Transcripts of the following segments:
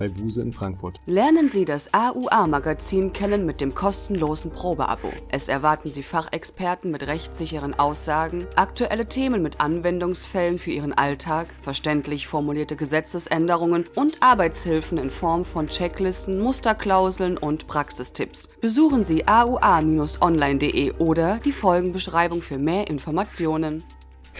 bei Buse in Frankfurt. Lernen Sie das AUA-Magazin kennen mit dem kostenlosen Probeabo. Es erwarten Sie Fachexperten mit rechtssicheren Aussagen, aktuelle Themen mit Anwendungsfällen für Ihren Alltag, verständlich formulierte Gesetzesänderungen und Arbeitshilfen in Form von Checklisten, Musterklauseln und Praxistipps. Besuchen Sie aua-online.de oder die Folgenbeschreibung für mehr Informationen.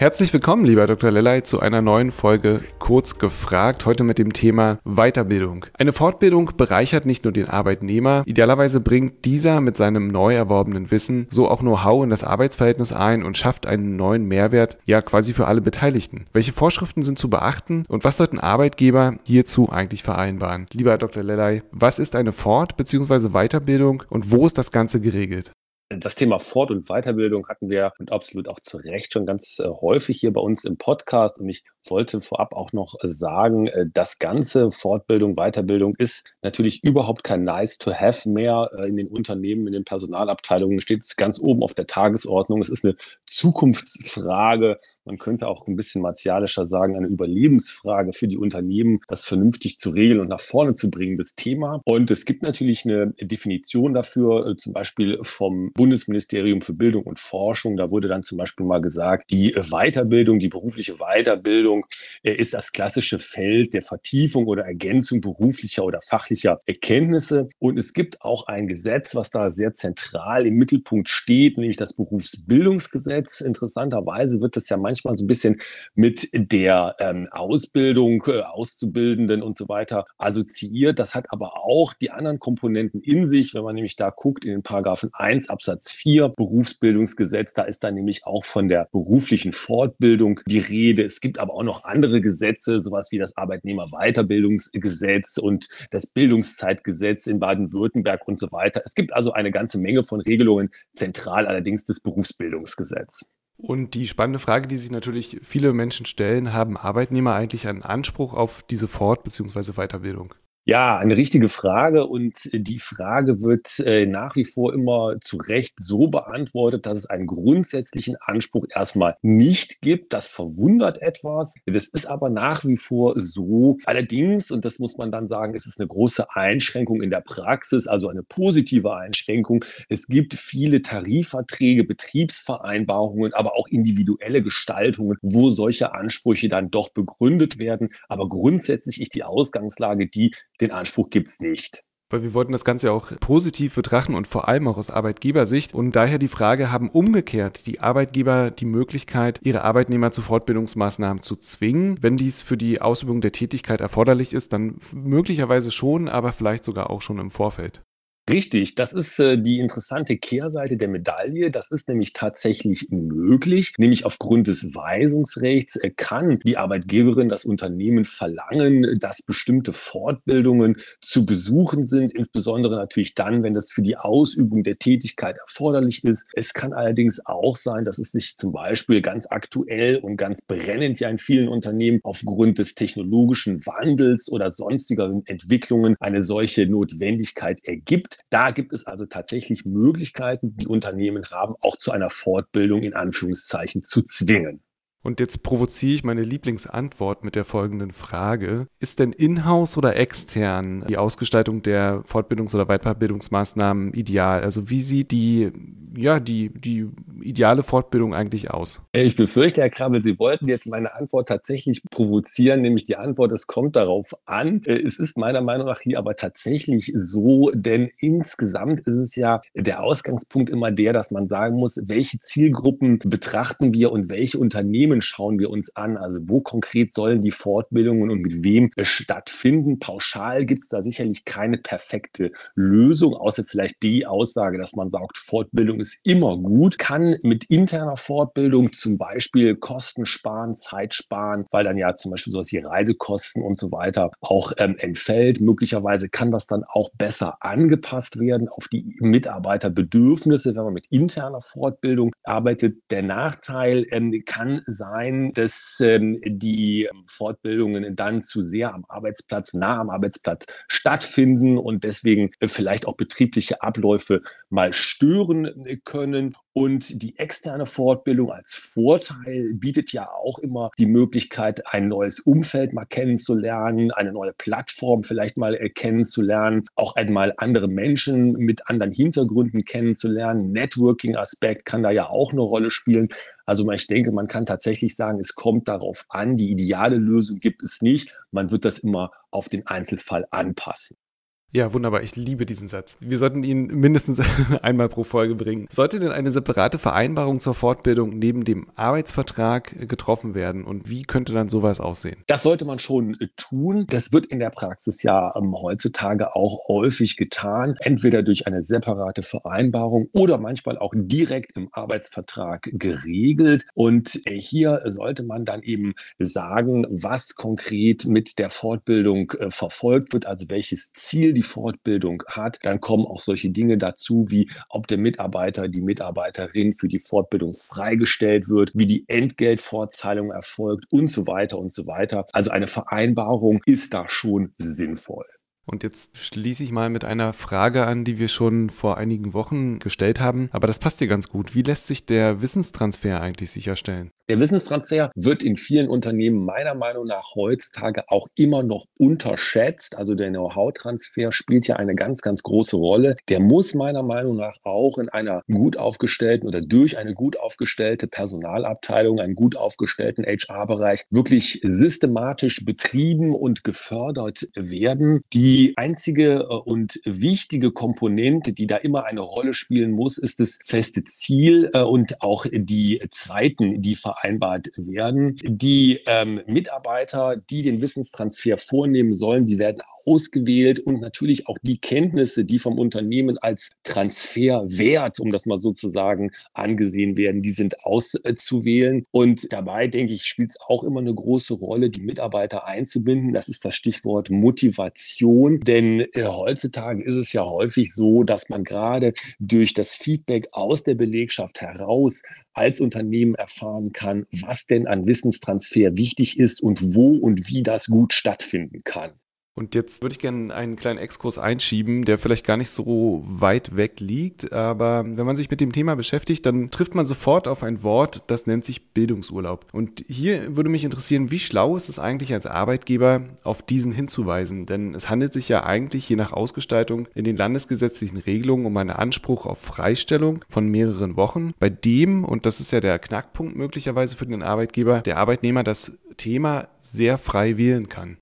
Herzlich willkommen, lieber Dr. Lellay, zu einer neuen Folge Kurz gefragt, heute mit dem Thema Weiterbildung. Eine Fortbildung bereichert nicht nur den Arbeitnehmer, idealerweise bringt dieser mit seinem neu erworbenen Wissen so auch Know-how in das Arbeitsverhältnis ein und schafft einen neuen Mehrwert, ja quasi für alle Beteiligten. Welche Vorschriften sind zu beachten und was sollten Arbeitgeber hierzu eigentlich vereinbaren? Lieber Dr. Lellay, was ist eine Fort- bzw. Weiterbildung und wo ist das Ganze geregelt? Das Thema Fort- und Weiterbildung hatten wir und absolut auch zu Recht schon ganz äh, häufig hier bei uns im Podcast. Und ich wollte vorab auch noch sagen, äh, das ganze Fortbildung, Weiterbildung ist natürlich überhaupt kein Nice to have mehr äh, in den Unternehmen, in den Personalabteilungen, steht es ganz oben auf der Tagesordnung. Es ist eine Zukunftsfrage. Man könnte auch ein bisschen martialischer sagen, eine Überlebensfrage für die Unternehmen, das vernünftig zu regeln und nach vorne zu bringen, das Thema. Und es gibt natürlich eine Definition dafür, zum Beispiel vom Bundesministerium für Bildung und Forschung. Da wurde dann zum Beispiel mal gesagt, die Weiterbildung, die berufliche Weiterbildung äh, ist das klassische Feld der Vertiefung oder Ergänzung beruflicher oder fachlicher Erkenntnisse. Und es gibt auch ein Gesetz, was da sehr zentral im Mittelpunkt steht, nämlich das Berufsbildungsgesetz. Interessanterweise wird das ja manchmal so ein bisschen mit der ähm, Ausbildung, äh, Auszubildenden und so weiter assoziiert. Das hat aber auch die anderen Komponenten in sich, wenn man nämlich da guckt in den Paragraphen 1 Absatz Absatz 4 Berufsbildungsgesetz. Da ist dann nämlich auch von der beruflichen Fortbildung die Rede. Es gibt aber auch noch andere Gesetze, sowas wie das Arbeitnehmerweiterbildungsgesetz und das Bildungszeitgesetz in Baden-Württemberg und so weiter. Es gibt also eine ganze Menge von Regelungen, zentral allerdings das Berufsbildungsgesetz. Und die spannende Frage, die sich natürlich viele Menschen stellen, haben Arbeitnehmer eigentlich einen Anspruch auf diese Fort- bzw. Weiterbildung? Ja, eine richtige Frage und die Frage wird äh, nach wie vor immer zu Recht so beantwortet, dass es einen grundsätzlichen Anspruch erstmal nicht gibt. Das verwundert etwas. Das ist aber nach wie vor so. Allerdings, und das muss man dann sagen, ist es eine große Einschränkung in der Praxis, also eine positive Einschränkung. Es gibt viele Tarifverträge, Betriebsvereinbarungen, aber auch individuelle Gestaltungen, wo solche Ansprüche dann doch begründet werden. Aber grundsätzlich ist die Ausgangslage die, den Anspruch gibt es nicht. Weil wir wollten das Ganze auch positiv betrachten und vor allem auch aus Arbeitgebersicht. Und daher die Frage, haben umgekehrt die Arbeitgeber die Möglichkeit, ihre Arbeitnehmer zu Fortbildungsmaßnahmen zu zwingen? Wenn dies für die Ausübung der Tätigkeit erforderlich ist, dann möglicherweise schon, aber vielleicht sogar auch schon im Vorfeld. Richtig, das ist äh, die interessante Kehrseite der Medaille. Das ist nämlich tatsächlich möglich. Nämlich aufgrund des Weisungsrechts äh, kann die Arbeitgeberin das Unternehmen verlangen, dass bestimmte Fortbildungen zu besuchen sind, insbesondere natürlich dann, wenn das für die Ausübung der Tätigkeit erforderlich ist. Es kann allerdings auch sein, dass es sich zum Beispiel ganz aktuell und ganz brennend ja in vielen Unternehmen aufgrund des technologischen Wandels oder sonstiger Entwicklungen eine solche Notwendigkeit ergibt gibt. Da gibt es also tatsächlich Möglichkeiten, die Unternehmen haben, auch zu einer Fortbildung in Anführungszeichen zu zwingen. Und jetzt provoziere ich meine Lieblingsantwort mit der folgenden Frage. Ist denn in-house oder extern die Ausgestaltung der Fortbildungs- oder Weiterbildungsmaßnahmen ideal? Also wie sieht die, ja, die, die ideale Fortbildung eigentlich aus? Ich befürchte, Herr Krabbel, Sie wollten jetzt meine Antwort tatsächlich provozieren, nämlich die Antwort, es kommt darauf an. Es ist meiner Meinung nach hier aber tatsächlich so, denn insgesamt ist es ja der Ausgangspunkt immer der, dass man sagen muss, welche Zielgruppen betrachten wir und welche Unternehmen schauen wir uns an? Also wo konkret sollen die Fortbildungen und mit wem stattfinden? Pauschal gibt es da sicherlich keine perfekte Lösung, außer vielleicht die Aussage, dass man sagt, Fortbildung ist immer gut, kann mit interner Fortbildung zum Beispiel Kosten sparen, Zeit sparen, weil dann ja zum Beispiel sowas wie Reisekosten und so weiter auch ähm, entfällt. Möglicherweise kann das dann auch besser angepasst werden auf die Mitarbeiterbedürfnisse, wenn man mit interner Fortbildung arbeitet. Der Nachteil ähm, kann sein, dass ähm, die Fortbildungen dann zu sehr am Arbeitsplatz, nah am Arbeitsplatz stattfinden und deswegen vielleicht auch betriebliche Abläufe mal stören können. Und die externe Fortbildung als Vorteil bietet ja auch immer die Möglichkeit, ein neues Umfeld mal kennenzulernen, eine neue Plattform vielleicht mal kennenzulernen, auch einmal andere Menschen mit anderen Hintergründen kennenzulernen. Networking-Aspekt kann da ja auch eine Rolle spielen. Also ich denke, man kann tatsächlich sagen, es kommt darauf an, die ideale Lösung gibt es nicht. Man wird das immer auf den Einzelfall anpassen. Ja, wunderbar. Ich liebe diesen Satz. Wir sollten ihn mindestens einmal pro Folge bringen. Sollte denn eine separate Vereinbarung zur Fortbildung neben dem Arbeitsvertrag getroffen werden? Und wie könnte dann sowas aussehen? Das sollte man schon äh, tun. Das wird in der Praxis ja ähm, heutzutage auch häufig getan. Entweder durch eine separate Vereinbarung oder manchmal auch direkt im Arbeitsvertrag geregelt. Und äh, hier sollte man dann eben sagen, was konkret mit der Fortbildung äh, verfolgt wird, also welches Ziel die die Fortbildung hat, dann kommen auch solche Dinge dazu, wie ob der Mitarbeiter, die Mitarbeiterin für die Fortbildung freigestellt wird, wie die Entgeltfortzahlung erfolgt und so weiter und so weiter. Also eine Vereinbarung ist da schon sinnvoll. Und jetzt schließe ich mal mit einer Frage an, die wir schon vor einigen Wochen gestellt haben. Aber das passt dir ganz gut. Wie lässt sich der Wissenstransfer eigentlich sicherstellen? Der Wissenstransfer wird in vielen Unternehmen meiner Meinung nach heutzutage auch immer noch unterschätzt. Also der Know-how-Transfer spielt ja eine ganz, ganz große Rolle. Der muss meiner Meinung nach auch in einer gut aufgestellten oder durch eine gut aufgestellte Personalabteilung, einen gut aufgestellten HR-Bereich wirklich systematisch betrieben und gefördert werden. Die die einzige äh, und wichtige Komponente, die da immer eine Rolle spielen muss, ist das feste Ziel äh, und auch die zweiten, die vereinbart werden. Die ähm, Mitarbeiter, die den Wissenstransfer vornehmen sollen, die werden ausgewählt und natürlich auch die Kenntnisse, die vom Unternehmen als Transferwert, um das mal sozusagen angesehen werden, die sind auszuwählen. Und dabei, denke ich, spielt es auch immer eine große Rolle, die Mitarbeiter einzubinden. Das ist das Stichwort Motivation. Denn äh, heutzutage ist es ja häufig so, dass man gerade durch das Feedback aus der Belegschaft heraus als Unternehmen erfahren kann, was denn an Wissenstransfer wichtig ist und wo und wie das gut stattfinden kann. Und jetzt würde ich gerne einen kleinen Exkurs einschieben, der vielleicht gar nicht so weit weg liegt, aber wenn man sich mit dem Thema beschäftigt, dann trifft man sofort auf ein Wort, das nennt sich Bildungsurlaub. Und hier würde mich interessieren, wie schlau ist es eigentlich als Arbeitgeber, auf diesen hinzuweisen? Denn es handelt sich ja eigentlich je nach Ausgestaltung in den landesgesetzlichen Regelungen um einen Anspruch auf Freistellung von mehreren Wochen, bei dem, und das ist ja der Knackpunkt möglicherweise für den Arbeitgeber, der Arbeitnehmer das Thema sehr frei wählen kann.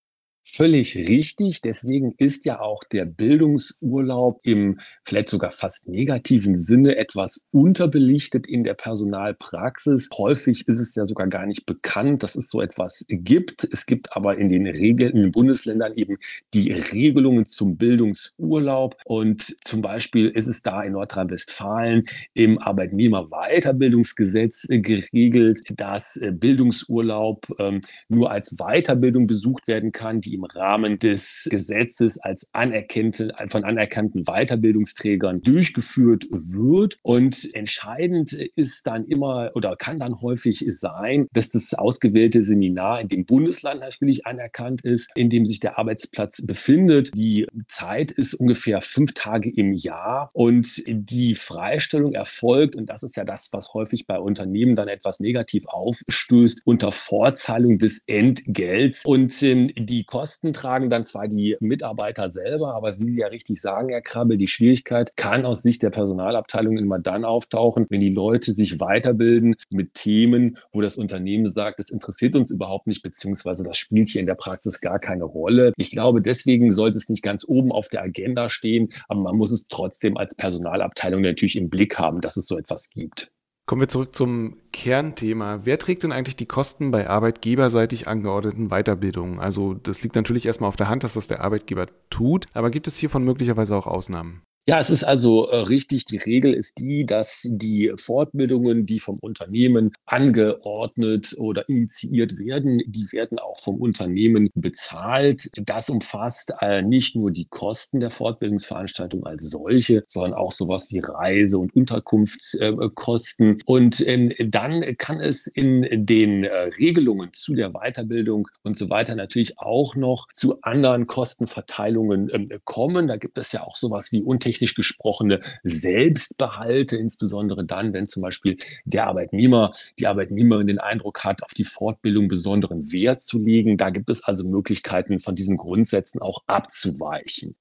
Völlig richtig. Deswegen ist ja auch der Bildungsurlaub im vielleicht sogar fast negativen Sinne etwas unterbelichtet in der Personalpraxis. Häufig ist es ja sogar gar nicht bekannt, dass es so etwas gibt. Es gibt aber in den Regeln, in den Bundesländern eben die Regelungen zum Bildungsurlaub. Und zum Beispiel ist es da in Nordrhein-Westfalen im Arbeitnehmerweiterbildungsgesetz geregelt, dass Bildungsurlaub ähm, nur als Weiterbildung besucht werden kann, die im Rahmen des Gesetzes als anerkannte, von anerkannten Weiterbildungsträgern durchgeführt wird. Und entscheidend ist dann immer oder kann dann häufig sein, dass das ausgewählte Seminar in dem Bundesland natürlich anerkannt ist, in dem sich der Arbeitsplatz befindet. Die Zeit ist ungefähr fünf Tage im Jahr und die Freistellung erfolgt, und das ist ja das, was häufig bei Unternehmen dann etwas negativ aufstößt, unter Vorzahlung des Entgelts. Und ähm, die Kosten Kosten tragen dann zwar die Mitarbeiter selber, aber wie Sie ja richtig sagen, Herr Krabbel, die Schwierigkeit kann aus Sicht der Personalabteilung immer dann auftauchen, wenn die Leute sich weiterbilden mit Themen, wo das Unternehmen sagt, das interessiert uns überhaupt nicht, beziehungsweise das spielt hier in der Praxis gar keine Rolle. Ich glaube, deswegen sollte es nicht ganz oben auf der Agenda stehen, aber man muss es trotzdem als Personalabteilung natürlich im Blick haben, dass es so etwas gibt. Kommen wir zurück zum Kernthema. Wer trägt denn eigentlich die Kosten bei arbeitgeberseitig angeordneten Weiterbildungen? Also das liegt natürlich erstmal auf der Hand, dass das der Arbeitgeber tut, aber gibt es hiervon möglicherweise auch Ausnahmen? Ja, es ist also äh, richtig. Die Regel ist die, dass die Fortbildungen, die vom Unternehmen angeordnet oder initiiert werden, die werden auch vom Unternehmen bezahlt. Das umfasst äh, nicht nur die Kosten der Fortbildungsveranstaltung als solche, sondern auch sowas wie Reise- und Unterkunftskosten. und ähm, dann kann es in den äh, Regelungen zu der Weiterbildung und so weiter natürlich auch noch zu anderen Kostenverteilungen ähm, kommen. Da gibt es ja auch sowas wie untechnische technisch gesprochene Selbstbehalte, insbesondere dann, wenn zum Beispiel der Arbeitnehmer, die Arbeitnehmerin den Eindruck hat, auf die Fortbildung besonderen Wert zu legen. Da gibt es also Möglichkeiten, von diesen Grundsätzen auch abzuweichen.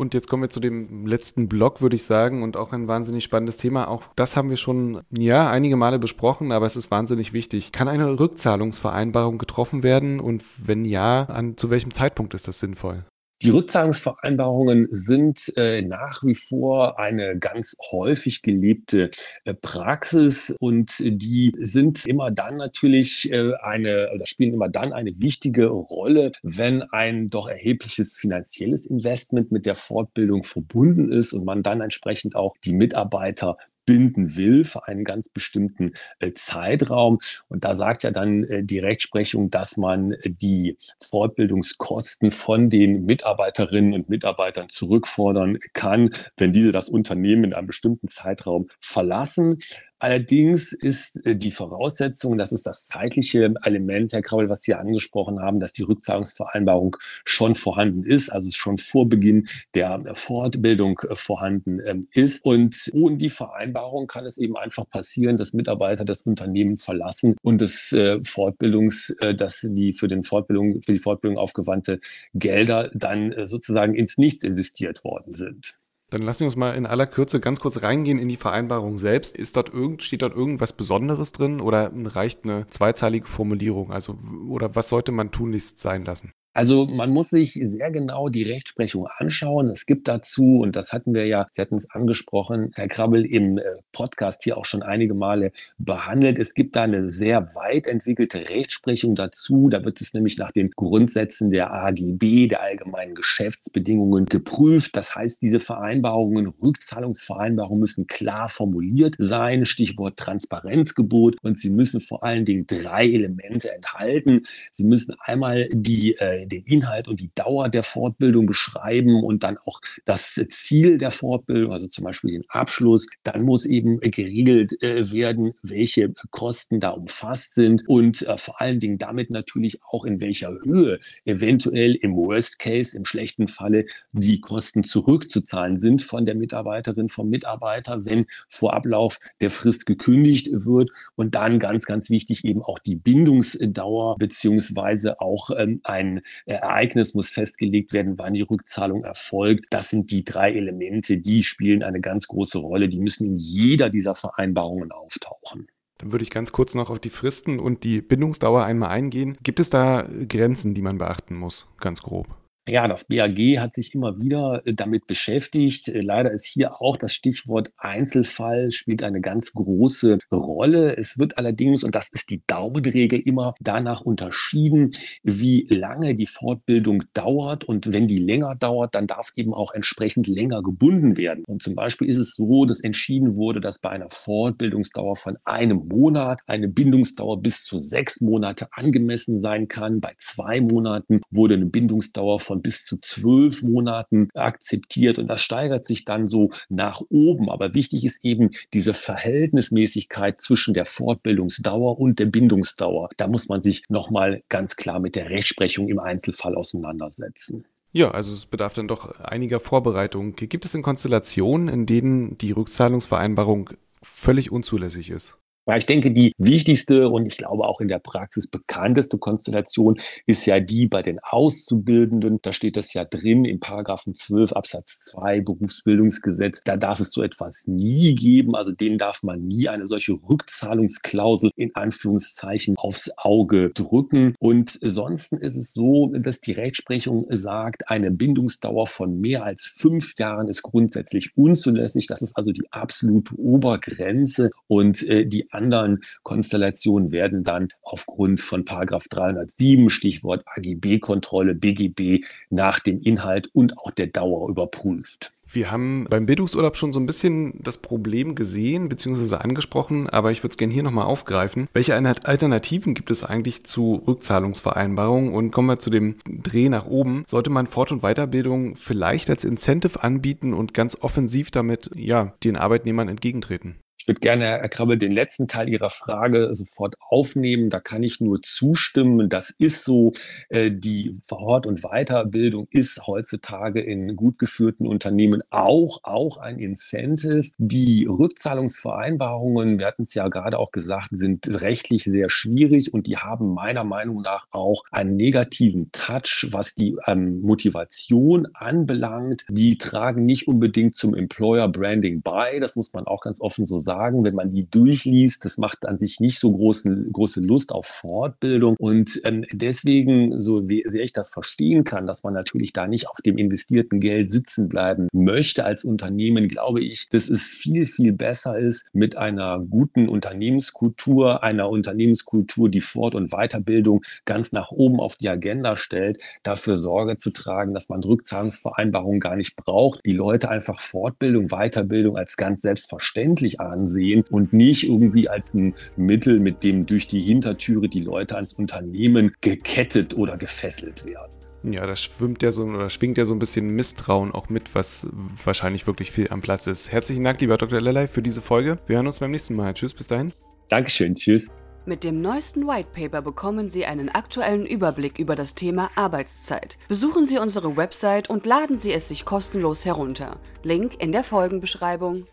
Und jetzt kommen wir zu dem letzten Block, würde ich sagen, und auch ein wahnsinnig spannendes Thema. Auch das haben wir schon, ja, einige Male besprochen, aber es ist wahnsinnig wichtig. Kann eine Rückzahlungsvereinbarung getroffen werden? Und wenn ja, an, zu welchem Zeitpunkt ist das sinnvoll? Die Rückzahlungsvereinbarungen sind äh, nach wie vor eine ganz häufig gelebte äh, Praxis und die sind immer dann natürlich äh, eine oder spielen immer dann eine wichtige Rolle, wenn ein doch erhebliches finanzielles Investment mit der Fortbildung verbunden ist und man dann entsprechend auch die Mitarbeiter binden will für einen ganz bestimmten äh, Zeitraum. Und da sagt ja dann äh, die Rechtsprechung, dass man äh, die Fortbildungskosten von den Mitarbeiterinnen und Mitarbeitern zurückfordern kann, wenn diese das Unternehmen in einem bestimmten Zeitraum verlassen. Allerdings ist äh, die Voraussetzung, das ist das zeitliche Element, Herr Krabbel, was Sie angesprochen haben, dass die Rückzahlungsvereinbarung schon vorhanden ist, also schon vor Beginn der Fortbildung äh, vorhanden ähm, ist. Und ohne die Vereinbarung kann es eben einfach passieren, dass Mitarbeiter das Unternehmen verlassen und das äh, Fortbildungs, dass die für den Fortbildung, für die Fortbildung aufgewandte Gelder dann sozusagen ins Nichts investiert worden sind. Dann lassen wir uns mal in aller Kürze ganz kurz reingehen in die Vereinbarung selbst. Ist dort irgend, steht dort irgendwas Besonderes drin oder reicht eine zweizeilige Formulierung? Also, oder was sollte man tunlichst sein lassen? Also man muss sich sehr genau die Rechtsprechung anschauen. Es gibt dazu, und das hatten wir ja, Sie hatten es angesprochen, Herr Krabbel, im äh, Podcast hier auch schon einige Male behandelt. Es gibt da eine sehr weit entwickelte Rechtsprechung dazu. Da wird es nämlich nach den Grundsätzen der AGB, der allgemeinen Geschäftsbedingungen, geprüft. Das heißt, diese Vereinbarungen, Rückzahlungsvereinbarungen müssen klar formuliert sein. Stichwort Transparenzgebot. Und sie müssen vor allen Dingen drei Elemente enthalten. Sie müssen einmal die äh, den Inhalt und die Dauer der Fortbildung beschreiben und dann auch das Ziel der Fortbildung, also zum Beispiel den Abschluss. Dann muss eben geregelt äh, werden, welche Kosten da umfasst sind und äh, vor allen Dingen damit natürlich auch in welcher Höhe eventuell im Worst Case, im schlechten Falle, die Kosten zurückzuzahlen sind von der Mitarbeiterin, vom Mitarbeiter, wenn vor Ablauf der Frist gekündigt wird. Und dann ganz, ganz wichtig eben auch die Bindungsdauer beziehungsweise auch ähm, ein Ereignis muss festgelegt werden, wann die Rückzahlung erfolgt. Das sind die drei Elemente, die spielen eine ganz große Rolle. Die müssen in jeder dieser Vereinbarungen auftauchen. Dann würde ich ganz kurz noch auf die Fristen und die Bindungsdauer einmal eingehen. Gibt es da Grenzen, die man beachten muss, ganz grob? Ja, das BAG hat sich immer wieder äh, damit beschäftigt. Äh, leider ist hier auch das Stichwort Einzelfall spielt eine ganz große Rolle. Es wird allerdings, und das ist die Daumenregel, immer danach unterschieden, wie lange die Fortbildung dauert. Und wenn die länger dauert, dann darf eben auch entsprechend länger gebunden werden. Und zum Beispiel ist es so, dass entschieden wurde, dass bei einer Fortbildungsdauer von einem Monat eine Bindungsdauer bis zu sechs Monate angemessen sein kann. Bei zwei Monaten wurde eine Bindungsdauer von von bis zu zwölf Monaten akzeptiert und das steigert sich dann so nach oben. Aber wichtig ist eben diese Verhältnismäßigkeit zwischen der Fortbildungsdauer und der Bindungsdauer. Da muss man sich nochmal ganz klar mit der Rechtsprechung im Einzelfall auseinandersetzen. Ja, also es bedarf dann doch einiger Vorbereitung. Gibt es denn Konstellationen, in denen die Rückzahlungsvereinbarung völlig unzulässig ist? Ja, ich denke, die wichtigste und ich glaube auch in der Praxis bekannteste Konstellation ist ja die bei den Auszubildenden. Da steht das ja drin im Paragraphen 12 Absatz 2 Berufsbildungsgesetz. Da darf es so etwas nie geben. Also denen darf man nie eine solche Rückzahlungsklausel in Anführungszeichen aufs Auge drücken. Und sonst ist es so, dass die Rechtsprechung sagt, eine Bindungsdauer von mehr als fünf Jahren ist grundsätzlich unzulässig. Das ist also die absolute Obergrenze und äh, die anderen Konstellationen werden dann aufgrund von Paragraph 307, Stichwort AGB-Kontrolle, BGB, nach dem Inhalt und auch der Dauer überprüft. Wir haben beim Bildungsurlaub schon so ein bisschen das Problem gesehen bzw. angesprochen, aber ich würde es gerne hier nochmal aufgreifen. Welche Alternativen gibt es eigentlich zu Rückzahlungsvereinbarungen? Und kommen wir zu dem Dreh nach oben. Sollte man Fort- und Weiterbildung vielleicht als Incentive anbieten und ganz offensiv damit ja, den Arbeitnehmern entgegentreten? Würde gerne, Herr Krabbel, den letzten Teil Ihrer Frage sofort aufnehmen. Da kann ich nur zustimmen. Das ist so. Äh, die Fort- und Weiterbildung ist heutzutage in gut geführten Unternehmen auch, auch ein Incentive. Die Rückzahlungsvereinbarungen, wir hatten es ja gerade auch gesagt, sind rechtlich sehr schwierig und die haben meiner Meinung nach auch einen negativen Touch, was die ähm, Motivation anbelangt. Die tragen nicht unbedingt zum Employer Branding bei. Das muss man auch ganz offen so sagen sagen, wenn man die durchliest, das macht an sich nicht so großen, große Lust auf Fortbildung. Und ähm, deswegen, so sehr ich das verstehen kann, dass man natürlich da nicht auf dem investierten Geld sitzen bleiben möchte als Unternehmen, glaube ich, dass es viel, viel besser ist, mit einer guten Unternehmenskultur, einer Unternehmenskultur, die Fort- und Weiterbildung ganz nach oben auf die Agenda stellt, dafür Sorge zu tragen, dass man Rückzahlungsvereinbarungen gar nicht braucht, die Leute einfach Fortbildung, Weiterbildung als ganz selbstverständlich ansehen ansehen und nicht irgendwie als ein Mittel, mit dem durch die Hintertüre die Leute ans Unternehmen gekettet oder gefesselt werden. Ja, da schwimmt ja so oder schwingt ja so ein bisschen Misstrauen auch mit, was wahrscheinlich wirklich viel am Platz ist. Herzlichen Dank, lieber Dr. Lellay, für diese Folge. Wir hören uns beim nächsten Mal. Tschüss, bis dahin. Dankeschön, tschüss. Mit dem neuesten White Paper bekommen Sie einen aktuellen Überblick über das Thema Arbeitszeit. Besuchen Sie unsere Website und laden Sie es sich kostenlos herunter. Link in der Folgenbeschreibung.